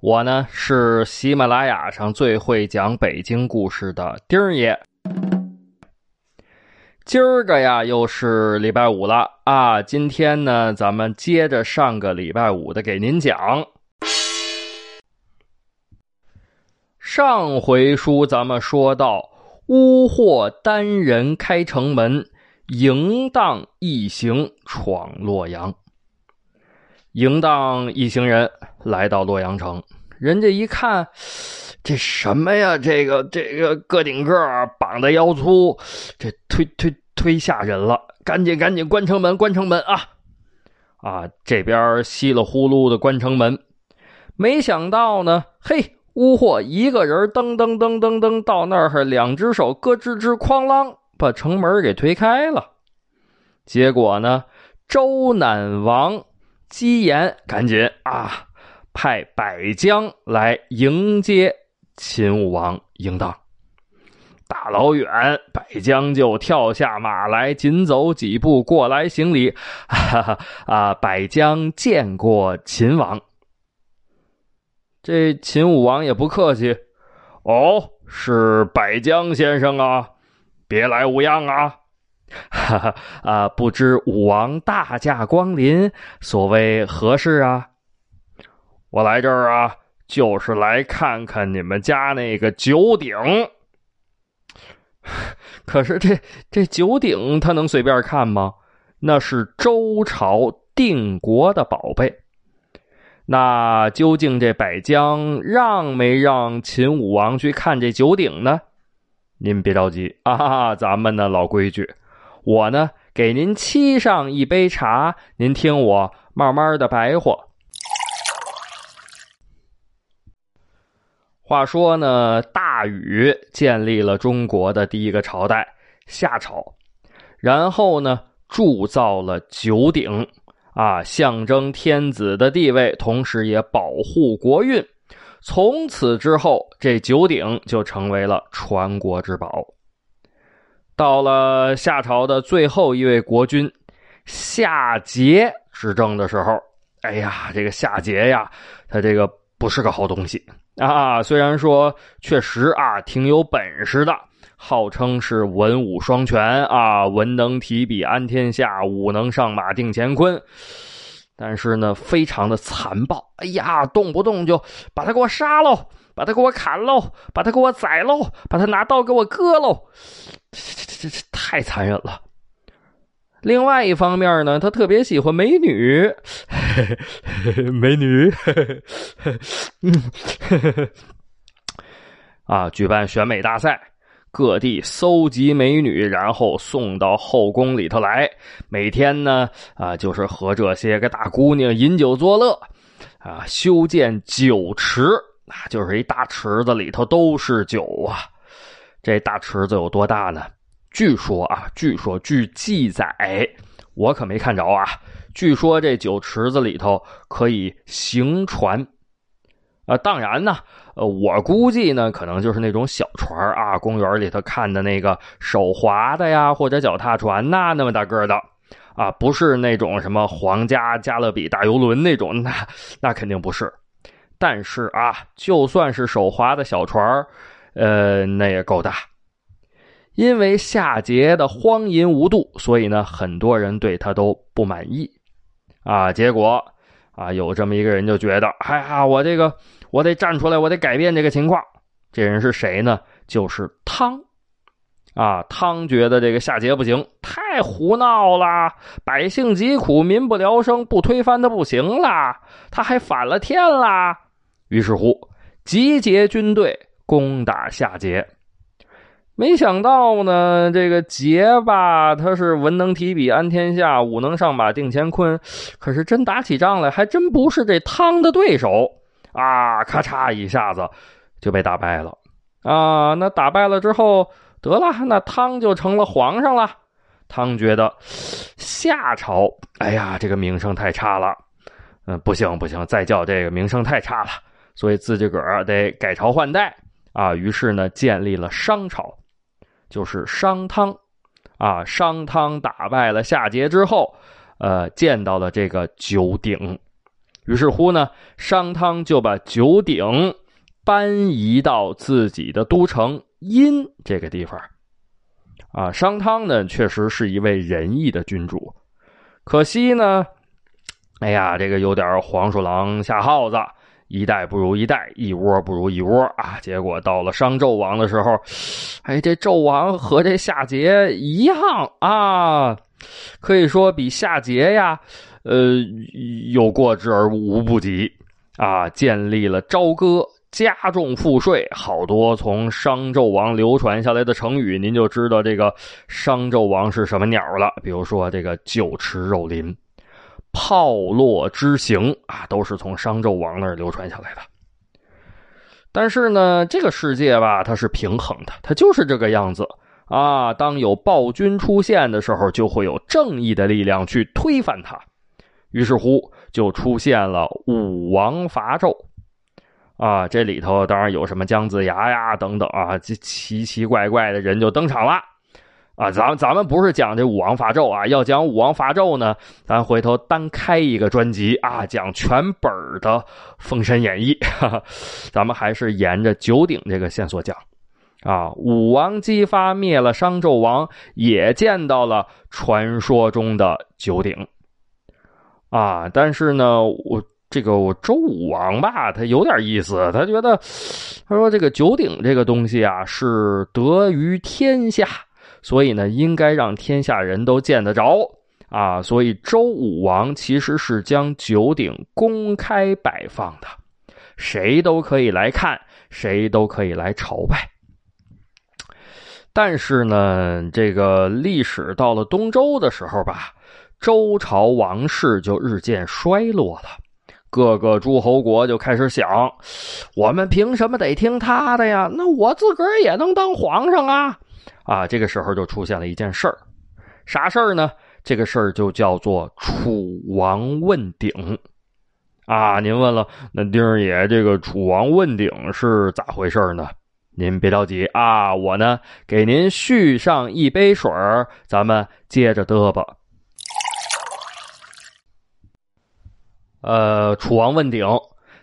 我呢是喜马拉雅上最会讲北京故事的丁儿爷。今儿个呀，又是礼拜五了啊！今天呢，咱们接着上个礼拜五的给您讲。上回书咱们说到，乌霍单人开城门，淫荡一行闯洛阳。淫荡一行人来到洛阳城，人家一看，这什么呀？这个这个个顶个绑的腰粗，这推推忒吓人了！赶紧赶紧关城门，关城门啊！啊，这边稀里呼噜的关城门，没想到呢，嘿，乌货一个人噔噔噔噔噔到那儿，两只手咯吱吱哐啷把城门给推开了。结果呢，周赧王姬延赶紧啊，派百将来迎接秦武王嬴荡。大老远，百将就跳下马来，紧走几步过来行礼。哈哈啊！百将见过秦王。这秦武王也不客气，哦，是百将先生啊，别来无恙啊！哈哈啊！不知武王大驾光临，所谓何事啊？我来这儿啊，就是来看看你们家那个九鼎。可是这这九鼎他能随便看吗？那是周朝定国的宝贝。那究竟这百将让没让秦武王去看这九鼎呢？您别着急啊，咱们的老规矩，我呢给您沏上一杯茶，您听我慢慢的白话。话说呢，大禹建立了中国的第一个朝代夏朝，然后呢，铸造了九鼎，啊，象征天子的地位，同时也保护国运。从此之后，这九鼎就成为了传国之宝。到了夏朝的最后一位国君夏桀执政的时候，哎呀，这个夏桀呀，他这个不是个好东西。啊，虽然说确实啊挺有本事的，号称是文武双全啊，文能提笔安天下，武能上马定乾坤，但是呢，非常的残暴。哎呀，动不动就把他给我杀喽，把他给我砍喽，把他给我宰喽，把他拿刀给我割喽，这这这这太残忍了。另外一方面呢，他特别喜欢美女，美女，啊，举办选美大赛，各地搜集美女，然后送到后宫里头来。每天呢，啊，就是和这些个大姑娘饮酒作乐，啊，修建酒池，那就是一大池子里头都是酒啊。这大池子有多大呢？据说啊，据说据记载，我可没看着啊。据说这酒池子里头可以行船，啊，当然呢，呃，我估计呢，可能就是那种小船啊，公园里头看的那个手划的呀，或者脚踏船呐，那么大个的，啊，不是那种什么皇家加勒比大游轮那种，那那肯定不是。但是啊，就算是手划的小船，呃，那也够大。因为夏桀的荒淫无度，所以呢，很多人对他都不满意，啊，结果啊，有这么一个人就觉得，哎呀，我这个我得站出来，我得改变这个情况。这人是谁呢？就是汤，啊，汤觉得这个夏桀不行，太胡闹了，百姓疾苦，民不聊生，不推翻他不行啦，他还反了天啦。于是乎，集结军队攻打夏桀。没想到呢，这个桀吧，他是文能提笔安天下，武能上马定乾坤，可是真打起仗来，还真不是这汤的对手啊，咔嚓一下子就被打败了啊！那打败了之后，得了，那汤就成了皇上了。汤觉得夏朝，哎呀，这个名声太差了，嗯，不行不行，再叫这个名声太差了，所以自己个儿得改朝换代啊。于是呢，建立了商朝，就是商汤啊。商汤打败了夏桀之后，呃，见到了这个九鼎。于是乎呢，商汤就把九鼎搬移到自己的都城殷这个地方。啊，商汤呢，确实是一位仁义的君主，可惜呢，哎呀，这个有点黄鼠狼下耗子，一代不如一代，一窝不如一窝啊。结果到了商纣王的时候，哎，这纣王和这夏桀一样啊，可以说比夏桀呀。呃，有过之而无不及啊！建立了朝歌，加重赋税，好多从商纣王流传下来的成语，您就知道这个商纣王是什么鸟了。比如说这个酒池肉林、炮烙之刑啊，都是从商纣王那儿流传下来的。但是呢，这个世界吧，它是平衡的，它就是这个样子啊。当有暴君出现的时候，就会有正义的力量去推翻它。于是乎，就出现了武王伐纣，啊，这里头当然有什么姜子牙呀等等啊，这奇奇怪怪的人就登场了，啊，咱咱们不是讲这武王伐纣啊，要讲武王伐纣呢，咱回头单开一个专辑啊，讲全本的《封神演义》，哈哈咱们还是沿着九鼎这个线索讲，啊，武王姬发灭了商纣王，也见到了传说中的九鼎。啊，但是呢，我这个我周武王吧，他有点意思，他觉得，他说这个九鼎这个东西啊，是得于天下，所以呢，应该让天下人都见得着啊，所以周武王其实是将九鼎公开摆放的，谁都可以来看，谁都可以来朝拜。但是呢，这个历史到了东周的时候吧。周朝王室就日渐衰落了，各个诸侯国就开始想：我们凭什么得听他的呀？那我自个儿也能当皇上啊！啊，这个时候就出现了一件事儿，啥事儿呢？这个事儿就叫做楚王问鼎。啊，您问了，那丁儿爷，这个楚王问鼎是咋回事呢？您别着急啊，我呢给您续上一杯水儿咱们接着嘚吧。呃，楚王问鼎，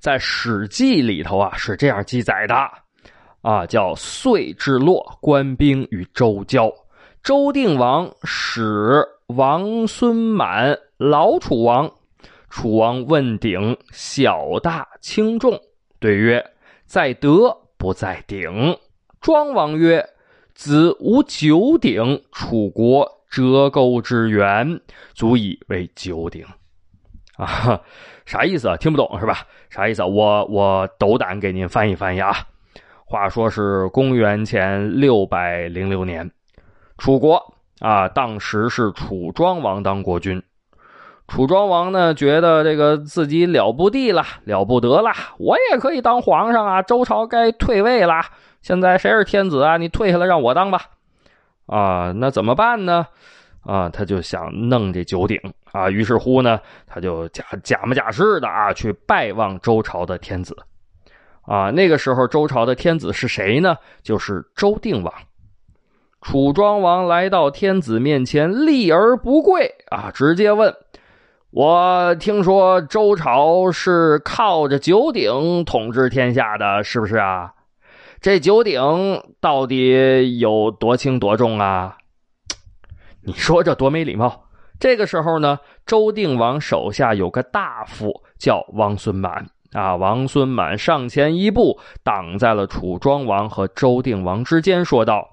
在《史记》里头啊是这样记载的，啊，叫遂至洛，官兵与周交，周定王使王孙满老楚王，楚王问鼎，小大轻重，对曰：在德不在鼎。庄王曰：子无九鼎，楚国折钩之源，足以为九鼎。啊，啥意思啊？听不懂是吧？啥意思啊？我我斗胆给您翻译翻译啊。话说是公元前六百零六年，楚国啊，当时是楚庄王当国君。楚庄王呢，觉得这个自己了不地了，了不得了，我也可以当皇上啊！周朝该退位了，现在谁是天子啊？你退下来让我当吧。啊，那怎么办呢？啊，他就想弄这九鼎啊，于是乎呢，他就假假模假式的啊，去拜望周朝的天子，啊，那个时候周朝的天子是谁呢？就是周定王。楚庄王来到天子面前，立而不跪啊，直接问：“我听说周朝是靠着九鼎统治天下的，是不是啊？这九鼎到底有多轻多重啊？”你说这多没礼貌！这个时候呢，周定王手下有个大夫叫王孙满啊。王孙满上前一步，挡在了楚庄王和周定王之间，说道：“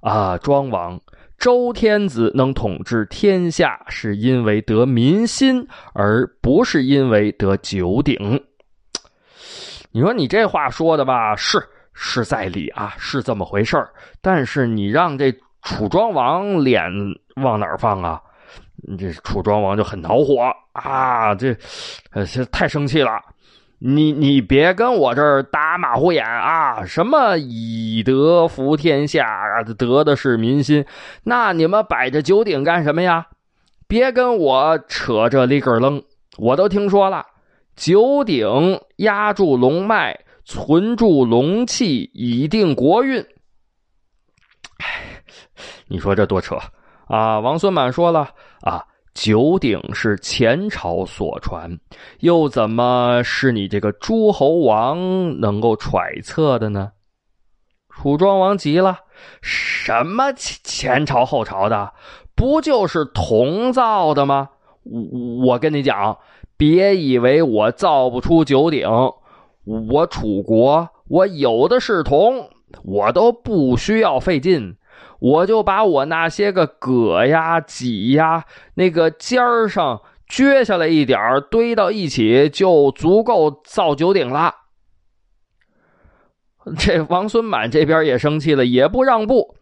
啊，庄王，周天子能统治天下，是因为得民心，而不是因为得九鼎。”你说你这话说的吧，是是在理啊，是这么回事但是你让这。楚庄王脸往哪儿放啊？这楚庄王就很恼火啊！这，呃，太生气了你你别跟我这儿打马虎眼啊！什么以德服天下，得的是民心。那你们摆着九鼎干什么呀？别跟我扯这里根楞。我都听说了，九鼎压住龙脉，存住龙气，以定国运。哎，你说这多扯啊！王孙满说了啊。九鼎是前朝所传，又怎么是你这个诸侯王能够揣测的呢？楚庄王急了：“什么前前朝后朝的？不就是铜造的吗？我我跟你讲，别以为我造不出九鼎，我楚国我有的是铜，我都不需要费劲。”我就把我那些个葛呀、戟呀，那个尖儿上撅下来一点堆到一起，就足够造九鼎了。这王孙满这边也生气了，也不让步。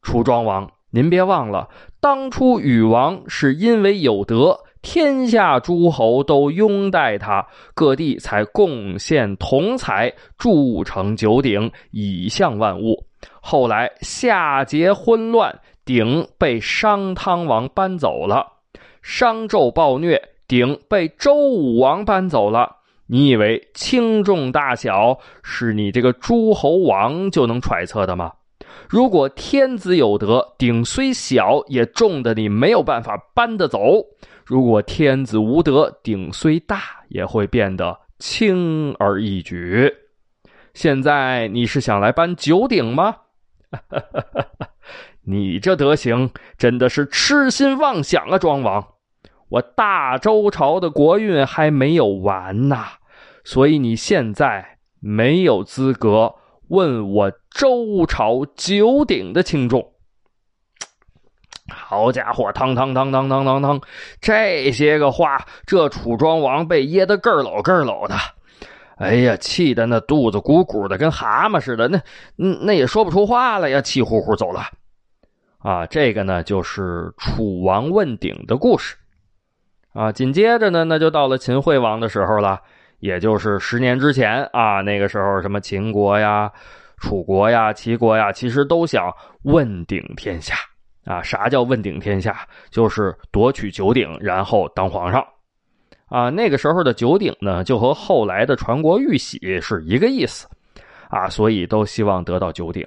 楚庄王，您别忘了，当初禹王是因为有德，天下诸侯都拥戴他，各地才贡献铜材铸成九鼎，以向万物。后来夏桀昏乱，鼎被商汤王搬走了；商纣暴虐，鼎被周武王搬走了。你以为轻重大小是你这个诸侯王就能揣测的吗？如果天子有德，鼎虽小也重的你没有办法搬得走；如果天子无德，鼎虽大也会变得轻而易举。现在你是想来搬九鼎吗？哈哈哈！哈你这德行真的是痴心妄想啊，庄王！我大周朝的国运还没有完呐，所以你现在没有资格问我周朝九鼎的轻重。好家伙，汤汤汤汤汤汤汤，这些个话，这楚庄王被噎得咯喽咯喽的。哎呀，气得那肚子鼓鼓的，跟蛤蟆似的，那那那也说不出话来呀，气呼呼走了。啊，这个呢就是楚王问鼎的故事。啊，紧接着呢，那就到了秦惠王的时候了，也就是十年之前啊，那个时候什么秦国呀、楚国呀、齐国呀，其实都想问鼎天下。啊，啥叫问鼎天下？就是夺取九鼎，然后当皇上。啊，那个时候的九鼎呢，就和后来的传国玉玺是一个意思，啊，所以都希望得到九鼎。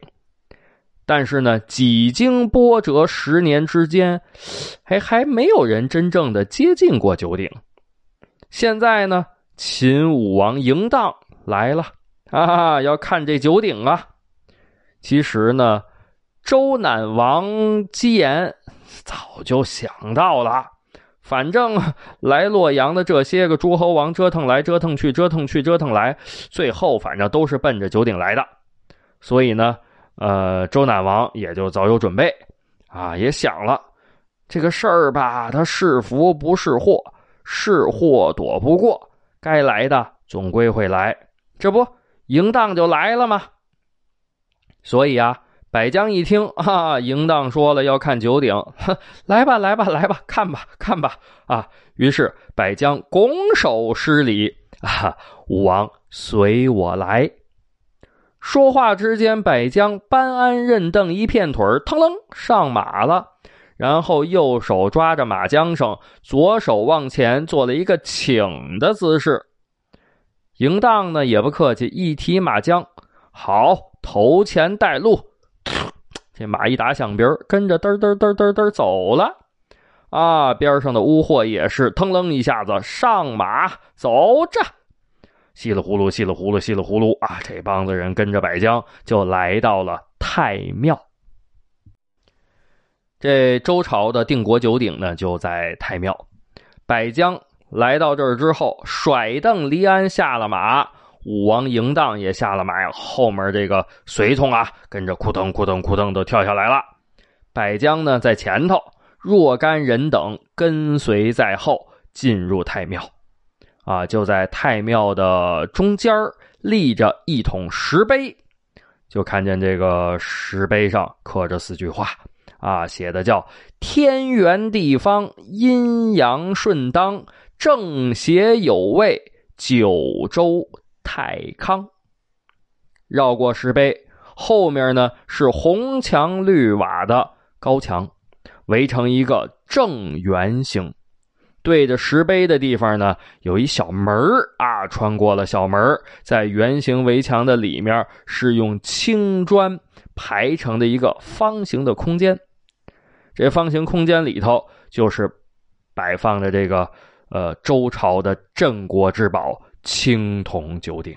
但是呢，几经波折，十年之间，还还没有人真正的接近过九鼎。现在呢，秦武王嬴荡来了啊，要看这九鼎啊。其实呢，周赧王姬延早就想到了。反正 来洛阳的这些个诸侯王折腾来折腾去，折腾去折腾来，最后反正都是奔着九鼎来的。所以呢，呃，周赧王也就早有准备啊，也想了这个事儿吧，他是福不是祸，是祸躲不过，该来的总归会来。这不，嬴荡就来了吗？所以啊。百江一听，啊，嬴荡说了要看九鼎，来吧，来吧，来吧，看吧，看吧，啊！于是百江拱手施礼，啊，武王随我来。说话之间，百江搬鞍认凳，一片腿腾楞上马了，然后右手抓着马缰绳，左手往前做了一个请的姿势。嬴荡呢也不客气，一提马缰，好，头前带路。这马一打响鼻跟着嘚嘚嘚嘚嘚走了，啊，边上的乌货也是腾楞一下子上马走着，稀里呼噜，稀里呼噜，稀里呼噜啊！这帮子人跟着百江就来到了太庙。这周朝的定国九鼎呢，就在太庙。百江来到这儿之后，甩蹬离鞍下了马。武王嬴荡也下了马呀，后面这个随从啊，跟着扑腾扑腾扑腾都跳下来了。百将呢在前头，若干人等跟随在后，进入太庙。啊，就在太庙的中间立着一桶石碑，就看见这个石碑上刻着四句话，啊，写的叫“天圆地方，阴阳顺当，正邪有位”。九州太康。绕过石碑，后面呢是红墙绿瓦的高墙，围成一个正圆形。对着石碑的地方呢，有一小门啊，穿过了小门，在圆形围墙的里面是用青砖排成的一个方形的空间。这方形空间里头就是摆放着这个呃周朝的镇国之宝青铜九鼎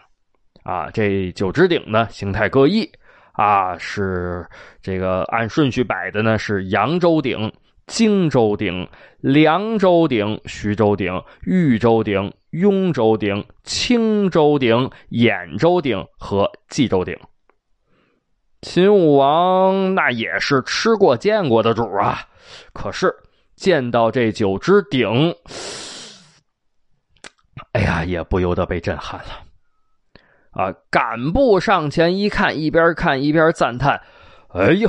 啊。这九只鼎呢，形态各异啊，是这个按顺序摆的呢，是扬州鼎。荆州鼎、凉州鼎、徐州鼎、豫州鼎、雍州鼎、青州鼎、兖州鼎和冀州鼎。秦武王那也是吃过见过的主啊，可是见到这九只鼎，哎呀，也不由得被震撼了啊！赶步上前一看，一边看一边赞叹：“哎呦！”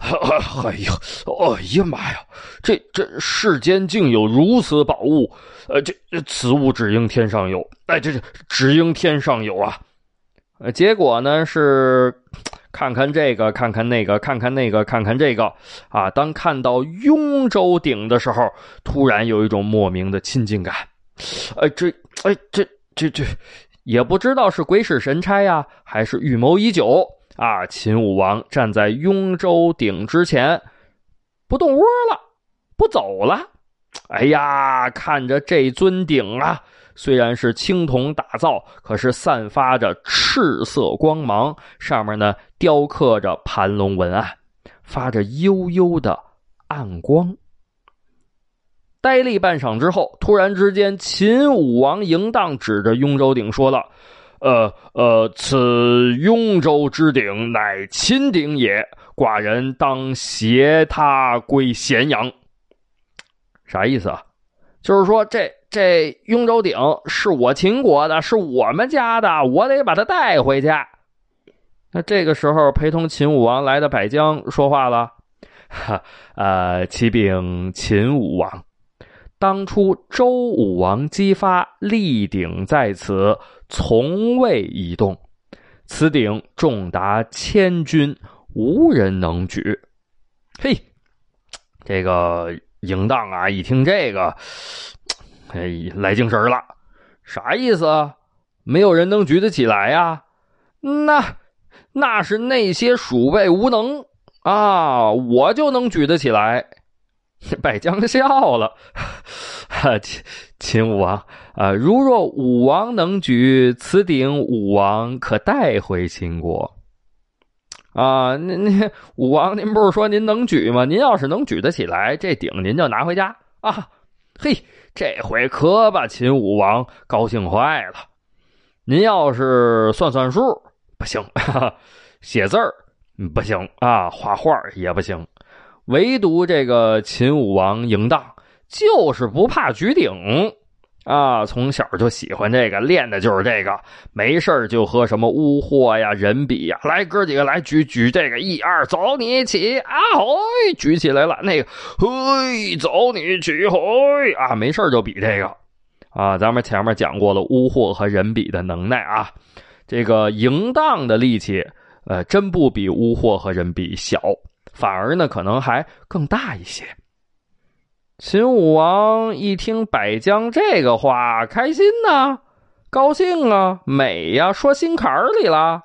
哎呀，哎呀妈呀！这这世间竟有如此宝物，呃，这此物只应天上有，哎，这这只应天上有啊！呃，结果呢是看看这个，看看那个，看看那个，看看这个啊！当看到雍州鼎的时候，突然有一种莫名的亲近感。呃，这哎这这这，也不知道是鬼使神差呀，还是预谋已久。啊！秦武王站在雍州鼎之前，不动窝了，不走了。哎呀，看着这尊鼎啊，虽然是青铜打造，可是散发着赤色光芒，上面呢雕刻着盘龙文案，发着悠悠的暗光。呆立半晌之后，突然之间，秦武王嬴荡指着雍州鼎说道。呃呃，此雍州之鼎乃秦鼎也，寡人当携他归咸阳。啥意思啊？就是说，这这雍州鼎是我秦国的，是我们家的，我得把它带回去。那这个时候，陪同秦武王来的百江说话了：“哈，呃，启禀秦武王，当初周武王姬发立鼎在此。”从未移动，此鼎重达千钧，无人能举。嘿，这个嬴荡啊，一听这个，哎，来精神了。啥意思？啊？没有人能举得起来呀？那那是那些鼠辈无能啊，我就能举得起来。百将笑了，秦秦武王啊，如若武王能举此鼎，武王可带回秦国啊？那那武王，您不是说您能举吗？您要是能举得起来，这鼎您就拿回家啊！嘿，这回可把秦武王高兴坏了。您要是算算数不行，写字儿不行啊，画画也不行。唯独这个秦武王嬴荡就是不怕举鼎啊，从小就喜欢这个，练的就是这个。没事就和什么巫祸呀、人比呀，来哥几个来举举这个，一二走你起啊，嘿，举起来了。那个嘿，走你起嘿啊，没事就比这个啊。咱们前面讲过了，巫祸和人比的能耐啊，这个嬴荡的力气，呃，真不比巫祸和人比小。反而呢，可能还更大一些。秦武王一听百江这个话，开心呐，高兴啊，美呀，说心坎里了。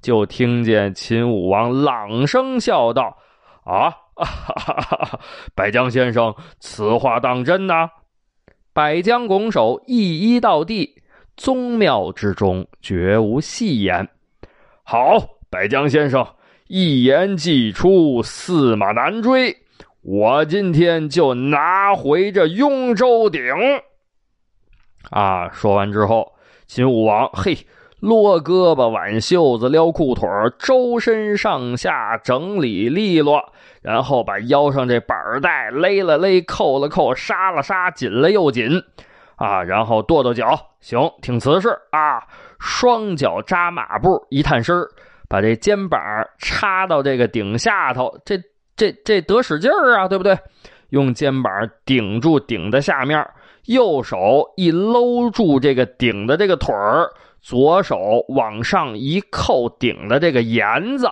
就听见秦武王朗声笑道：“啊，啊哈哈百江先生，此话当真呐？”百江拱手一一到地，宗庙之中绝无戏言。好，百江先生。一言既出，驷马难追。我今天就拿回这雍州鼎。啊！说完之后，秦武王嘿，落胳膊、挽袖子、撩裤腿周身上下整理利落，然后把腰上这板带勒了勒，扣了扣，杀了杀，紧了又紧。啊！然后跺跺脚，行，挺瓷实啊！双脚扎马步，一探身把这肩膀插到这个顶下头，这这这得使劲儿啊，对不对？用肩膀顶住顶的下面，右手一搂住这个顶的这个腿儿，左手往上一扣顶的这个沿子，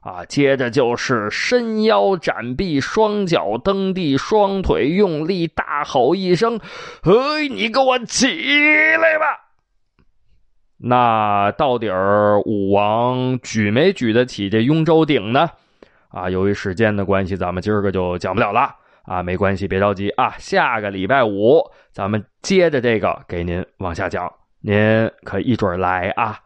啊，接着就是伸腰展臂，双脚蹬地，双腿用力，大吼一声：“嘿，你给我起来吧！”那到底儿武王举没举得起这雍州鼎呢？啊，由于时间的关系，咱们今儿个就讲不了了。啊，没关系，别着急啊，下个礼拜五咱们接着这个给您往下讲，您可一准来啊。